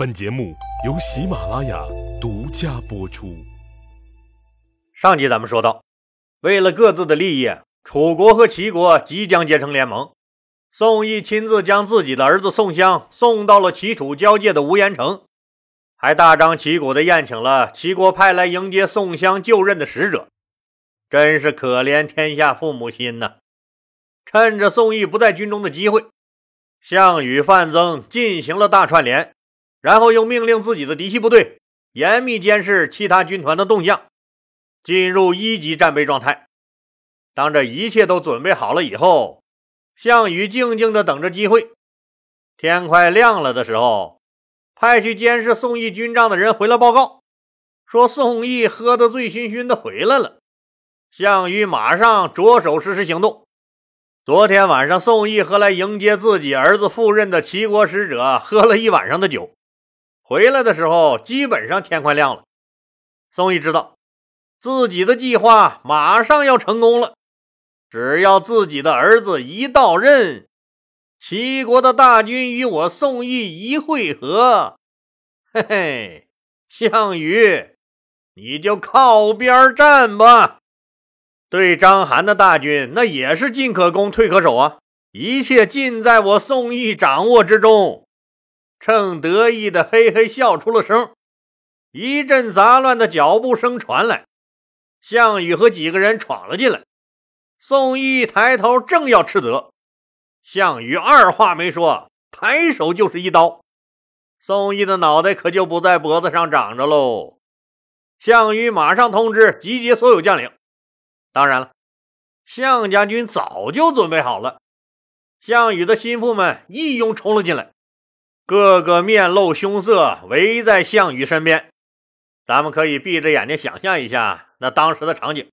本节目由喜马拉雅独家播出。上集咱们说到，为了各自的利益，楚国和齐国即将结成联盟。宋义亲自将自己的儿子宋襄送到了齐楚交界的无盐城，还大张旗鼓地宴请了齐国派来迎接宋襄就任的使者。真是可怜天下父母心呐！趁着宋义不在军中的机会，项羽、范增进行了大串联。然后又命令自己的嫡系部队严密监视其他军团的动向，进入一级战备状态。当这一切都准备好了以后，项羽静静地等着机会。天快亮了的时候，派去监视宋义军帐的人回来报告，说宋义喝得醉醺醺的回来了。项羽马上着手实施行动。昨天晚上，宋义和来迎接自己儿子赴任的齐国使者喝了一晚上的酒。回来的时候，基本上天快亮了。宋义知道自己的计划马上要成功了，只要自己的儿子一到任，齐国的大军与我宋义一会合，嘿嘿，项羽，你就靠边站吧。对章邯的大军，那也是进可攻，退可守啊，一切尽在我宋义掌握之中。正得意的嘿嘿笑出了声，一阵杂乱的脚步声传来，项羽和几个人闯了进来。宋义抬头正要斥责，项羽二话没说，抬手就是一刀。宋义的脑袋可就不在脖子上长着喽。项羽马上通知集结所有将领。当然了，项家军早就准备好了。项羽的心腹们一拥冲了进来。个个面露凶色，围在项羽身边。咱们可以闭着眼睛想象一下那当时的场景。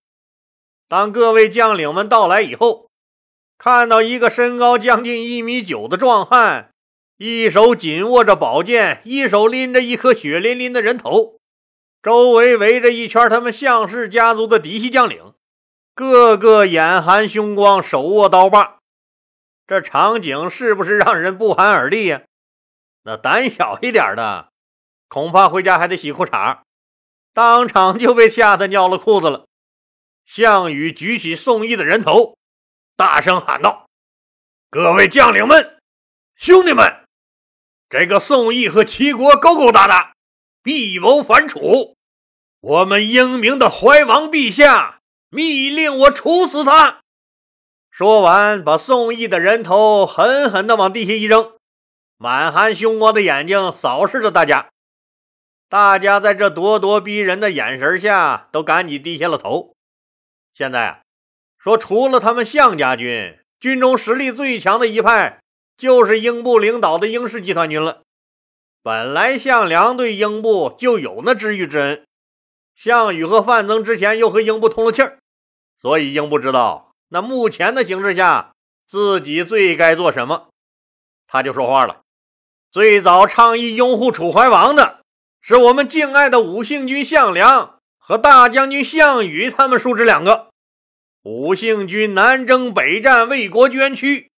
当各位将领们到来以后，看到一个身高将近一米九的壮汉，一手紧握着宝剑，一手拎着一颗血淋淋的人头，周围围着一圈他们项氏家族的嫡系将领，个个眼含凶光，手握刀把，这场景是不是让人不寒而栗呀？那胆小一点的，恐怕回家还得洗裤衩，当场就被吓得尿了裤子了。项羽举起宋义的人头，大声喊道：“各位将领们，兄弟们，这个宋义和齐国勾勾搭搭，密谋反楚，我们英明的怀王陛下密令我处死他。”说完，把宋义的人头狠狠地往地下一扔。满含凶光的眼睛扫视着大家，大家在这咄咄逼人的眼神下，都赶紧低下了头。现在啊，说除了他们项家军，军中实力最强的一派，就是英布领导的英氏集团军了。本来项梁对英布就有那知遇之恩，项羽和范增之前又和英布通了气儿，所以英布知道那目前的形势下，自己最该做什么，他就说话了。最早倡议拥护楚怀王的是我们敬爱的武姓军项梁和大将军项羽，他们叔侄两个。武姓军南征北战，为国捐躯。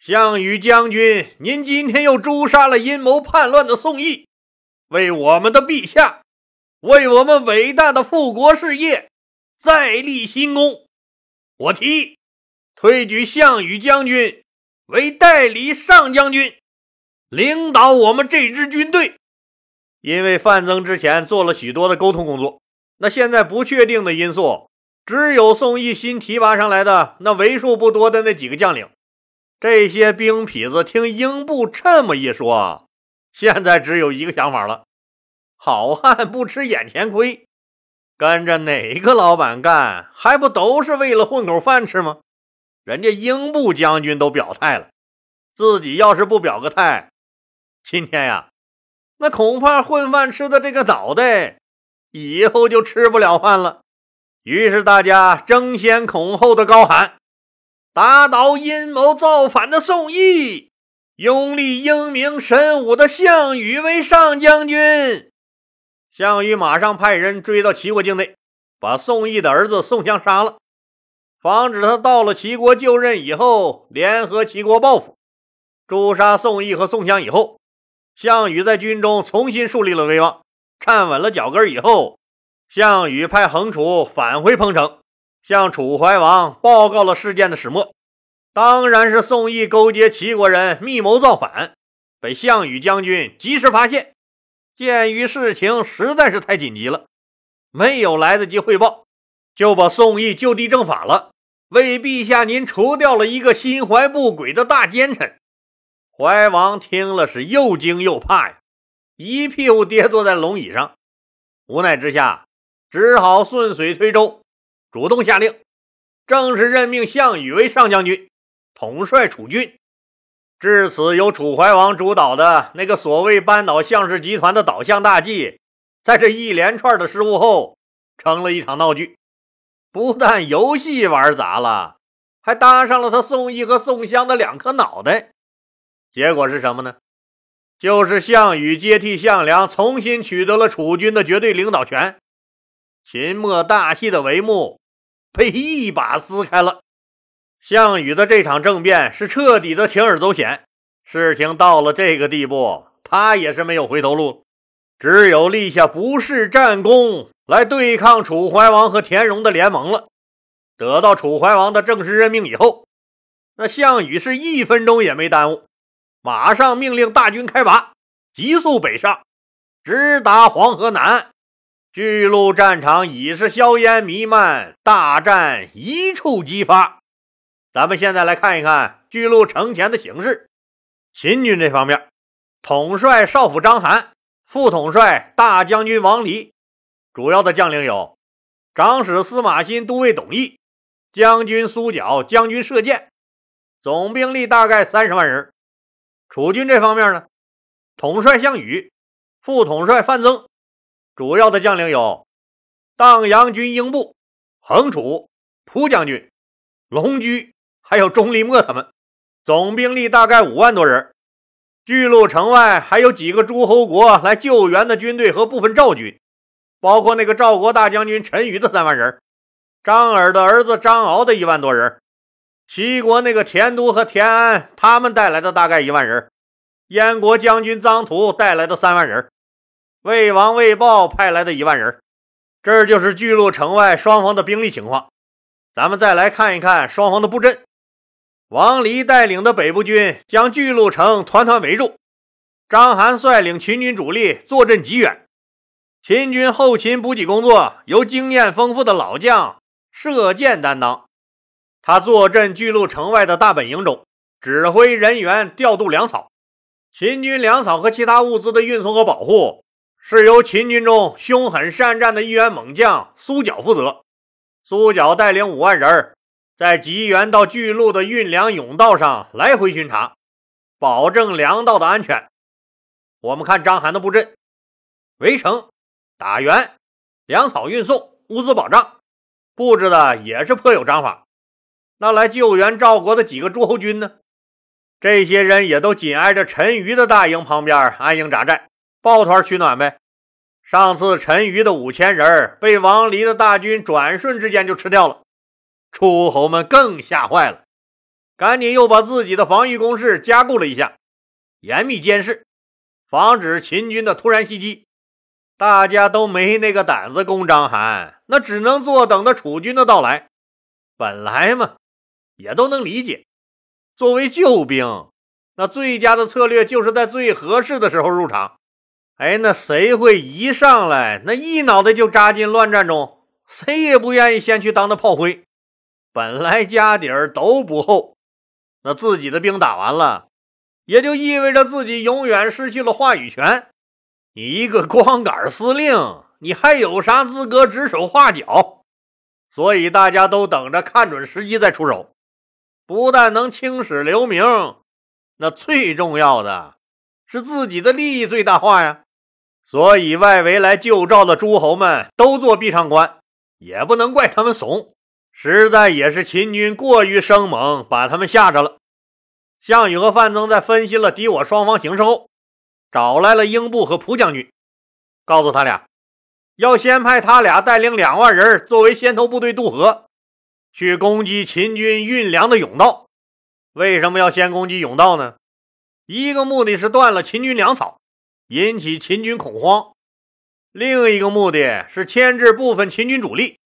项羽将军，您今天又诛杀了阴谋叛乱的宋义，为我们的陛下，为我们伟大的复国事业再立新功。我提议推举项羽将军为代理上将军。领导我们这支军队，因为范增之前做了许多的沟通工作，那现在不确定的因素，只有宋义新提拔上来的那为数不多的那几个将领。这些兵痞子听英布这么一说，现在只有一个想法了：好汉不吃眼前亏，跟着哪个老板干，还不都是为了混口饭吃吗？人家英布将军都表态了，自己要是不表个态。今天呀，那恐怕混饭吃的这个脑袋，以后就吃不了饭了。于是大家争先恐后的高喊：“打倒阴谋造反的宋义，拥立英明神武的项羽为上将军。”项羽马上派人追到齐国境内，把宋义的儿子宋襄杀了，防止他到了齐国就任以后，联合齐国报复，诛杀宋义和宋襄以后。项羽在军中重新树立了威望，站稳了脚跟以后，项羽派横楚返回彭城，向楚怀王报告了事件的始末。当然是宋义勾结齐国人密谋造反，被项羽将军及时发现。鉴于事情实在是太紧急了，没有来得及汇报，就把宋义就地正法了，为陛下您除掉了一个心怀不轨的大奸臣。怀王听了是又惊又怕呀，一屁股跌坐在龙椅上，无奈之下，只好顺水推舟，主动下令，正式任命项羽为上将军。统帅楚军，至此由楚怀王主导的那个所谓扳倒项氏集团的倒项大计，在这一连串的失误后，成了一场闹剧。不但游戏玩砸了，还搭上了他宋义和宋襄的两颗脑袋。结果是什么呢？就是项羽接替项梁，重新取得了楚军的绝对领导权。秦末大戏的帷幕被一把撕开了。项羽的这场政变是彻底的铤而走险，事情到了这个地步，他也是没有回头路，只有立下不世战功来对抗楚怀王和田荣的联盟了。得到楚怀王的正式任命以后，那项羽是一分钟也没耽误，马上命令大军开拔，急速北上，直达黄河南。巨鹿战场已是硝烟弥漫，大战一触即发。咱们现在来看一看巨鹿城前的形势。秦军这方面，统帅少府章邯，副统帅大将军王离，主要的将领有长史司马欣、都尉董翳、将军苏角、将军射箭，总兵力大概三十万人。楚军这方面呢，统帅项羽，副统帅范增，主要的将领有荡阳军英布、横楚、蒲将军、龙驹。还有钟离墨他们，总兵力大概五万多人。巨鹿城外还有几个诸侯国来救援的军队和部分赵军，包括那个赵国大将军陈馀的三万人，张耳的儿子张敖的一万多人，齐国那个田都和田安他们带来的大概一万人，燕国将军臧荼带来的三万人，魏王魏豹派来的一万人。这就是巨鹿城外双方的兵力情况。咱们再来看一看双方的布阵。王离带领的北部军将巨鹿城团团围住，章邯率领秦军主力坐镇极远。秦军后勤补给工作由经验丰富的老将射箭担当，他坐镇巨鹿城外的大本营中，指挥人员调度粮草。秦军粮草和其他物资的运送和保护是由秦军中凶狠善战的一员猛将苏角负责。苏角带领五万人。在吉原到巨鹿的运粮甬道上来回巡查，保证粮道的安全。我们看章邯的布阵：围城、打援、粮草运送、物资保障，布置的也是颇有章法。那来救援赵国的几个诸侯军呢？这些人也都紧挨着陈馀的大营旁边安营扎寨，抱团取暖呗。上次陈馀的五千人被王离的大军转瞬之间就吃掉了。诸侯们更吓坏了，赶紧又把自己的防御工事加固了一下，严密监视，防止秦军的突然袭击。大家都没那个胆子攻章邯，那只能坐等着楚军的到来。本来嘛，也都能理解。作为救兵，那最佳的策略就是在最合适的时候入场。哎，那谁会一上来那一脑袋就扎进乱战中？谁也不愿意先去当那炮灰。本来家底儿都不厚，那自己的兵打完了，也就意味着自己永远失去了话语权。你一个光杆司令，你还有啥资格指手画脚？所以大家都等着看准时机再出手，不但能青史留名，那最重要的是自己的利益最大化呀。所以外围来救赵的诸侯们都做壁上观，也不能怪他们怂。实在也是秦军过于生猛，把他们吓着了。项羽和范增在分析了敌我双方形势后，找来了英布和蒲将军，告诉他俩，要先派他俩带领两万人作为先头部队渡河，去攻击秦军运粮的甬道。为什么要先攻击甬道呢？一个目的是断了秦军粮草，引起秦军恐慌；另一个目的是牵制部分秦军主力，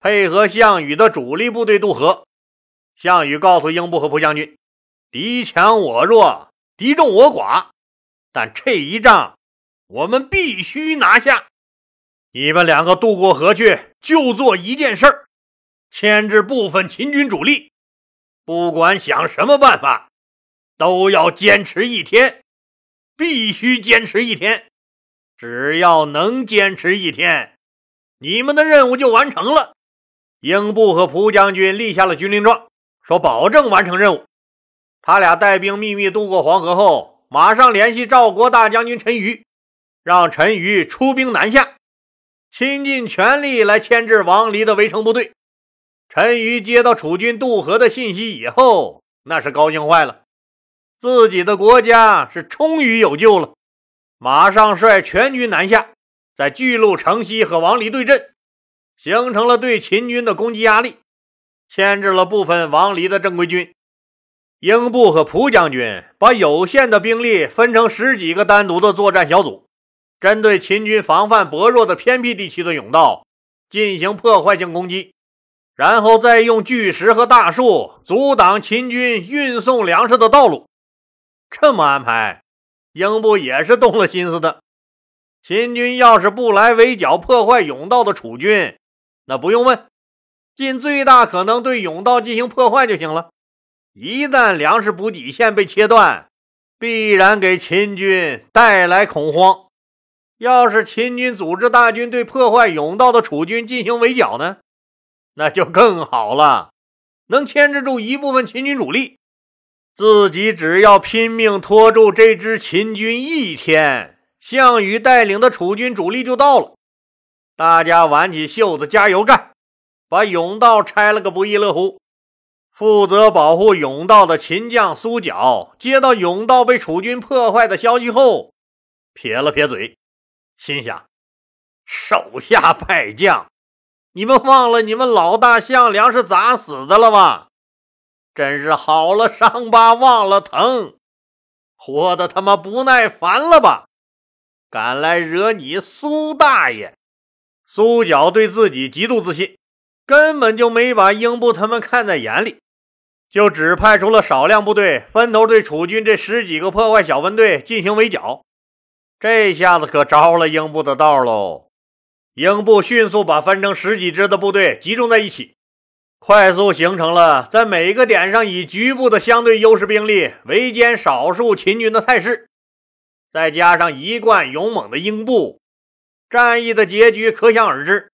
配合项羽的主力部队渡河。项羽告诉英布和蒲将军：“敌强我弱，敌众我寡，但这一仗我们必须拿下。你们两个渡过河去，就做一件事儿，牵制部分秦军主力。”不管想什么办法，都要坚持一天，必须坚持一天。只要能坚持一天，你们的任务就完成了。英布和蒲将军立下了军令状，说保证完成任务。他俩带兵秘密渡过黄河后，马上联系赵国大将军陈馀，让陈馀出兵南下，倾尽全力来牵制王离的围城部队。陈馀接到楚军渡河的信息以后，那是高兴坏了，自己的国家是终于有救了，马上率全军南下，在巨鹿城西和王离对阵，形成了对秦军的攻击压力，牵制了部分王离的正规军。英布和蒲将军把有限的兵力分成十几个单独的作战小组，针对秦军防范薄弱的偏僻地区的甬道进行破坏性攻击。然后再用巨石和大树阻挡秦军运送粮食的道路。这么安排，英布也是动了心思的。秦军要是不来围剿破坏甬道的楚军，那不用问，尽最大可能对甬道进行破坏就行了。一旦粮食补给线被切断，必然给秦军带来恐慌。要是秦军组织大军对破坏甬道的楚军进行围剿呢？那就更好了，能牵制住一部分秦军主力，自己只要拼命拖住这支秦军一天，项羽带领的楚军主力就到了。大家挽起袖子加油干，把甬道拆了个不亦乐乎。负责保护甬道的秦将苏角接到甬道被楚军破坏的消息后，撇了撇嘴，心想：手下败将。你们忘了你们老大项梁是咋死的了吗？真是好了伤疤忘了疼，活的他妈不耐烦了吧？敢来惹你苏大爷！苏角对自己极度自信，根本就没把英布他们看在眼里，就只派出了少量部队，分头对楚军这十几个破坏小分队进行围剿。这下子可着了英布的道喽！英布迅速把分成十几支的部队集中在一起，快速形成了在每一个点上以局部的相对优势兵力围歼少数秦军的态势。再加上一贯勇猛的英布，战役的结局可想而知。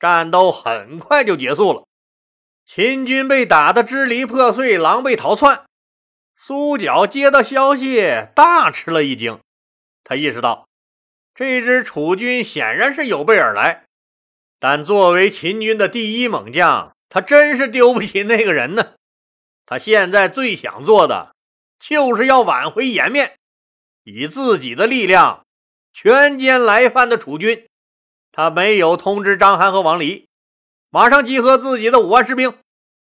战斗很快就结束了，秦军被打得支离破碎，狼狈逃窜。苏角接到消息，大吃了一惊，他意识到。这支楚军显然是有备而来，但作为秦军的第一猛将，他真是丢不起那个人呢。他现在最想做的，就是要挽回颜面，以自己的力量全歼来犯的楚军。他没有通知章邯和王离，马上集合自己的五万士兵，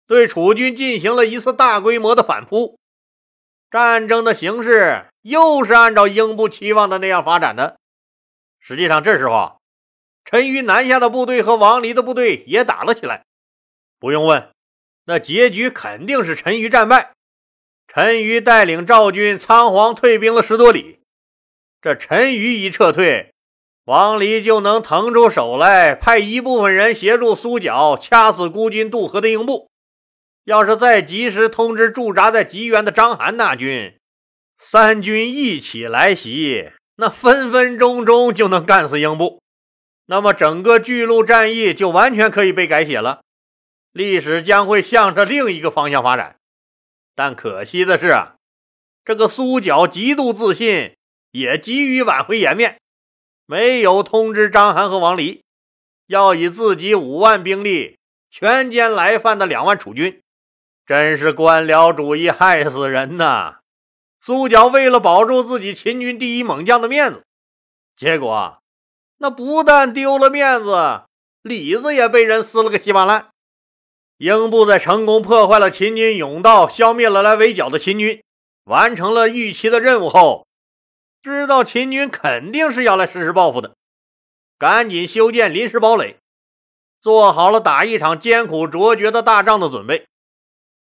对楚军进行了一次大规模的反扑。战争的形势又是按照英布期望的那样发展的。实际上，这时候，陈馀南下的部队和王离的部队也打了起来。不用问，那结局肯定是陈馀战败。陈馀带领赵军仓皇退兵了十多里。这陈馀一撤退，王离就能腾出手来，派一部分人协助苏角掐死孤军渡河的英布。要是再及时通知驻扎在吉原的章邯大军，三军一起来袭。那分分钟钟就能干死英布，那么整个巨鹿战役就完全可以被改写了，历史将会向着另一个方向发展。但可惜的是啊，这个苏角极度自信，也急于挽回颜面，没有通知章邯和王离，要以自己五万兵力全歼来犯的两万楚军，真是官僚主义害死人呐！苏角为了保住自己秦军第一猛将的面子，结果那不但丢了面子，里子也被人撕了个稀巴烂。英布在成功破坏了秦军甬道，消灭了来围剿的秦军，完成了预期的任务后，知道秦军肯定是要来实施报复的，赶紧修建临时堡垒，做好了打一场艰苦卓绝的大仗的准备。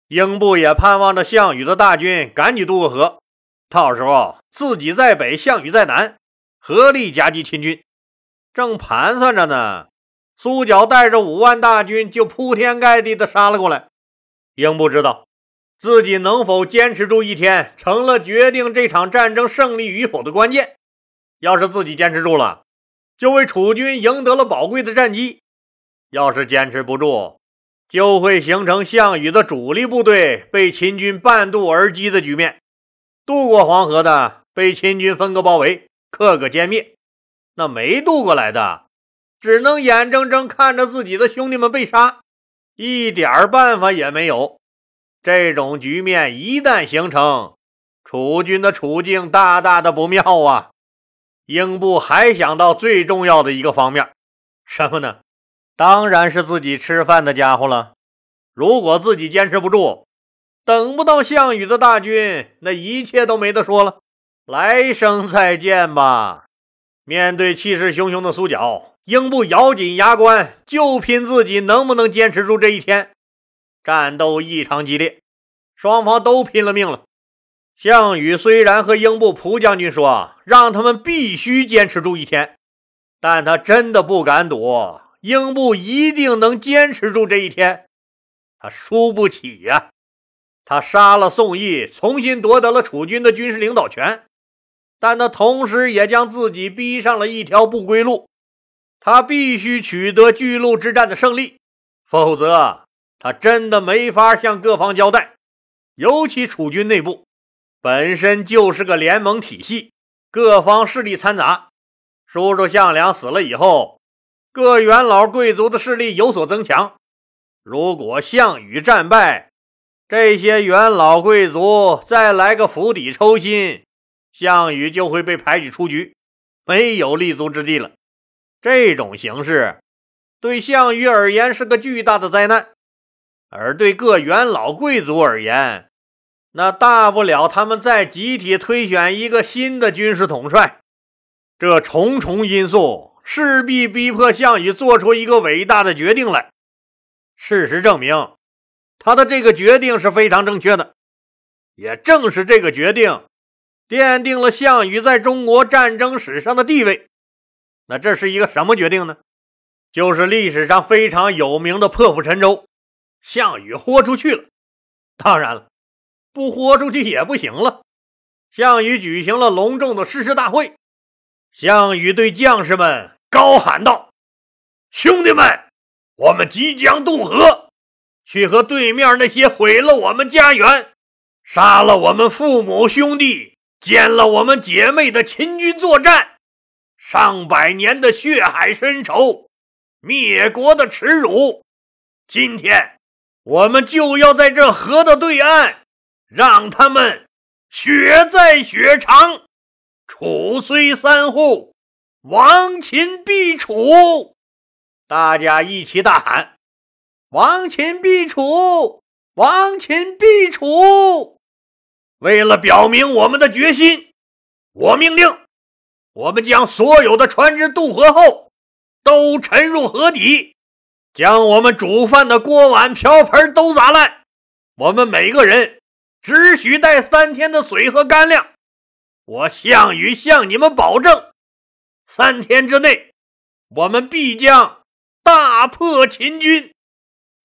英布也盼望着项羽的大军赶紧渡过河，到时候自己在北，项羽在南，合力夹击秦军。正盘算着呢，苏角带着五万大军就铺天盖地的杀了过来。英布知道。自己能否坚持住一天，成了决定这场战争胜利与否的关键。要是自己坚持住了，就为楚军赢得了宝贵的战机；要是坚持不住，就会形成项羽的主力部队被秦军半渡而击的局面。渡过黄河的被秦军分割包围，克个歼灭；那没渡过来的，只能眼睁睁看着自己的兄弟们被杀，一点办法也没有。这种局面一旦形成，楚军的处境大大的不妙啊！英布还想到最重要的一个方面，什么呢？当然是自己吃饭的家伙了。如果自己坚持不住，等不到项羽的大军，那一切都没得说了，来生再见吧！面对气势汹汹的苏角，英布咬紧牙关，就拼自己能不能坚持住这一天。战斗异常激烈，双方都拼了命了。项羽虽然和英布、蒲将军说让他们必须坚持住一天，但他真的不敢赌英布一定能坚持住这一天。他输不起呀！他杀了宋义，重新夺得了楚军的军事领导权，但他同时也将自己逼上了一条不归路。他必须取得巨鹿之战的胜利，否则。他真的没法向各方交代，尤其楚军内部本身就是个联盟体系，各方势力掺杂。叔叔项梁死了以后，各元老贵族的势力有所增强。如果项羽战败，这些元老贵族再来个釜底抽薪，项羽就会被排挤出局，没有立足之地了。这种形势对项羽而言是个巨大的灾难。而对各元老贵族而言，那大不了他们再集体推选一个新的军事统帅。这重重因素势必逼迫项羽做出一个伟大的决定来。事实证明，他的这个决定是非常正确的。也正是这个决定，奠定了项羽在中国战争史上的地位。那这是一个什么决定呢？就是历史上非常有名的破釜沉舟。项羽豁出去了，当然了，不豁出去也不行了。项羽举行了隆重的誓师大会，项羽对将士们高喊道：“兄弟们，我们即将渡河，去和对面那些毁了我们家园、杀了我们父母兄弟、奸了我们姐妹的秦军作战。上百年的血海深仇，灭国的耻辱，今天。”我们就要在这河的对岸，让他们血债血偿。楚虽三户，亡秦必楚。大家一起大喊：“亡秦必楚，亡秦必楚！”为了表明我们的决心，我命令，我们将所有的船只渡河后，都沉入河底。将我们煮饭的锅碗瓢盆都砸烂，我们每个人只许带三天的水和干粮。我项羽向你们保证，三天之内，我们必将大破秦军，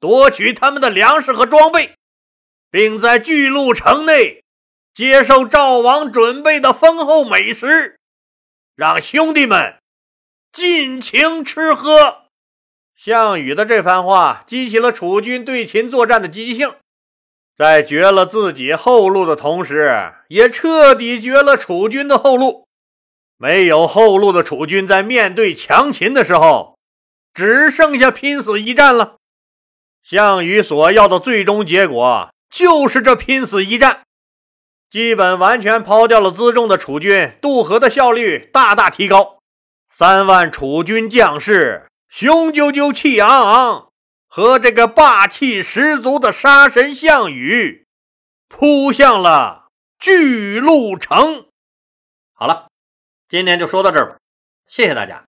夺取他们的粮食和装备，并在巨鹿城内接受赵王准备的丰厚美食，让兄弟们尽情吃喝。项羽的这番话激起了楚军对秦作战的积极性，在绝了自己后路的同时，也彻底绝了楚军的后路。没有后路的楚军在面对强秦的时候，只剩下拼死一战了。项羽所要的最终结果就是这拼死一战，基本完全抛掉了辎重的楚军渡河的效率大大提高，三万楚军将士。雄赳赳、气昂昂，和这个霸气十足的杀神项羽，扑向了巨鹿城。好了。今天就说到这儿吧，谢谢大家。